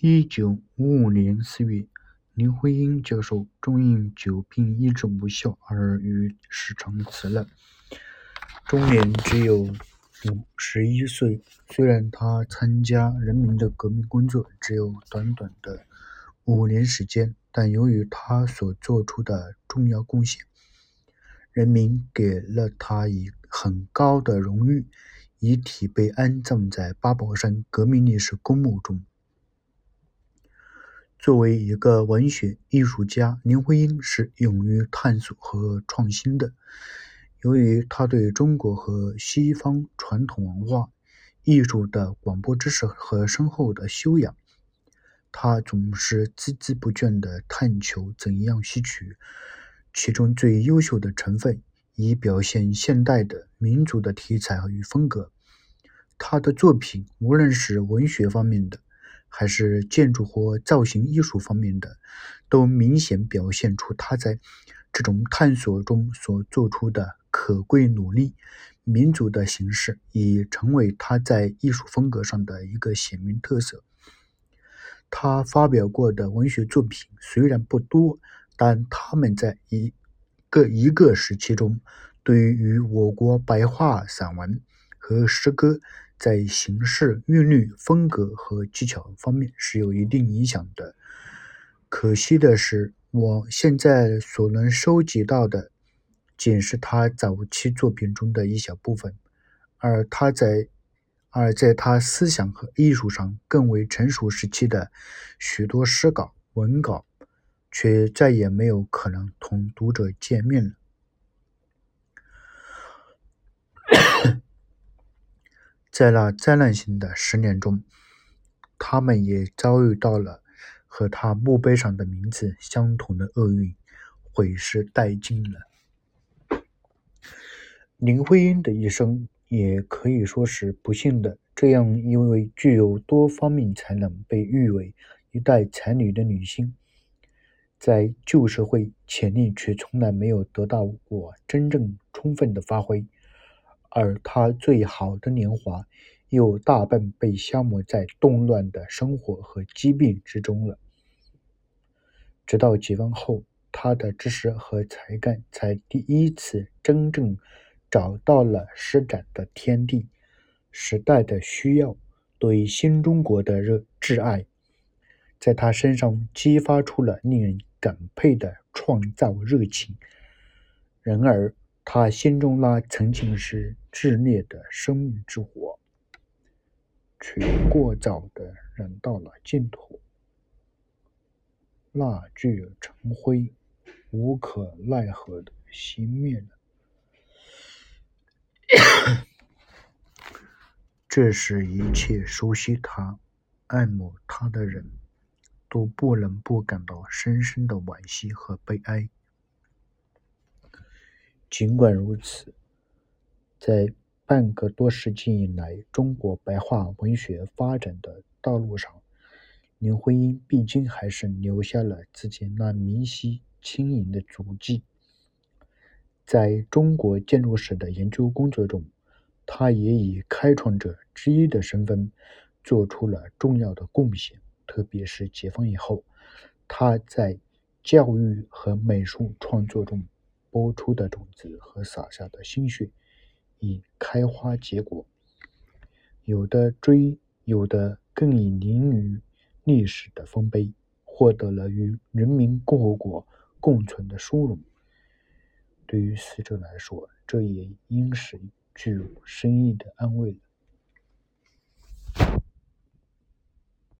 一九五五年四月，林徽因教授终因久病医治无效而于世长辞了，终年只有五十一岁。虽然他参加人民的革命工作只有短短的五年时间，但由于他所做出的重要贡献，人民给了他以很高的荣誉，遗体被安葬在八宝山革命烈士公墓中。作为一个文学艺术家，林徽因是勇于探索和创新的。由于他对中国和西方传统文化、艺术的广博知识和深厚的修养，他总是孜孜不倦地探求怎样吸取。其中最优秀的成分，以表现现代的民族的题材与风格。他的作品，无论是文学方面的，还是建筑或造型艺术方面的，都明显表现出他在这种探索中所做出的可贵努力。民族的形式已成为他在艺术风格上的一个鲜明特色。他发表过的文学作品虽然不多。但他们在一个一个时期中，对于我国白话散文和诗歌在形式、韵律、风格和技巧方面是有一定影响的。可惜的是，我现在所能收集到的，仅是他早期作品中的一小部分，而他在而在他思想和艺术上更为成熟时期的许多诗稿、文稿。却再也没有可能同读者见面了。在那灾难性的十年中，他们也遭遇到了和他墓碑上的名字相同的厄运，毁尸殆尽了。林徽因的一生也可以说是不幸的。这样一位具有多方面才能、被誉为一代才女的女性。在旧社会，潜力却从来没有得到过真正充分的发挥，而他最好的年华又大半被消磨在动乱的生活和疾病之中了。直到解放后，他的知识和才干才第一次真正找到了施展的天地。时代的需要，对新中国的热挚爱，在他身上激发出了令人。感佩的创造热情，然而他心中那曾经是炽烈的生命之火，却过早的燃到了尽头，蜡炬成灰，无可奈何的熄灭了。这使一切熟悉他、爱慕他的人。都不能不感到深深的惋惜和悲哀。尽管如此，在半个多世纪以来中国白话文学发展的道路上，林徽因毕竟还是留下了自己那明晰轻盈的足迹。在中国建筑史的研究工作中，他也以开创者之一的身份做出了重要的贡献。特别是解放以后，他在教育和美术创作中播出的种子和洒下的心血，已开花结果。有的追，有的更以凌于历史的丰碑，获得了与人民共和国共存的殊荣。对于死者来说，这也应是具有深意的安慰了。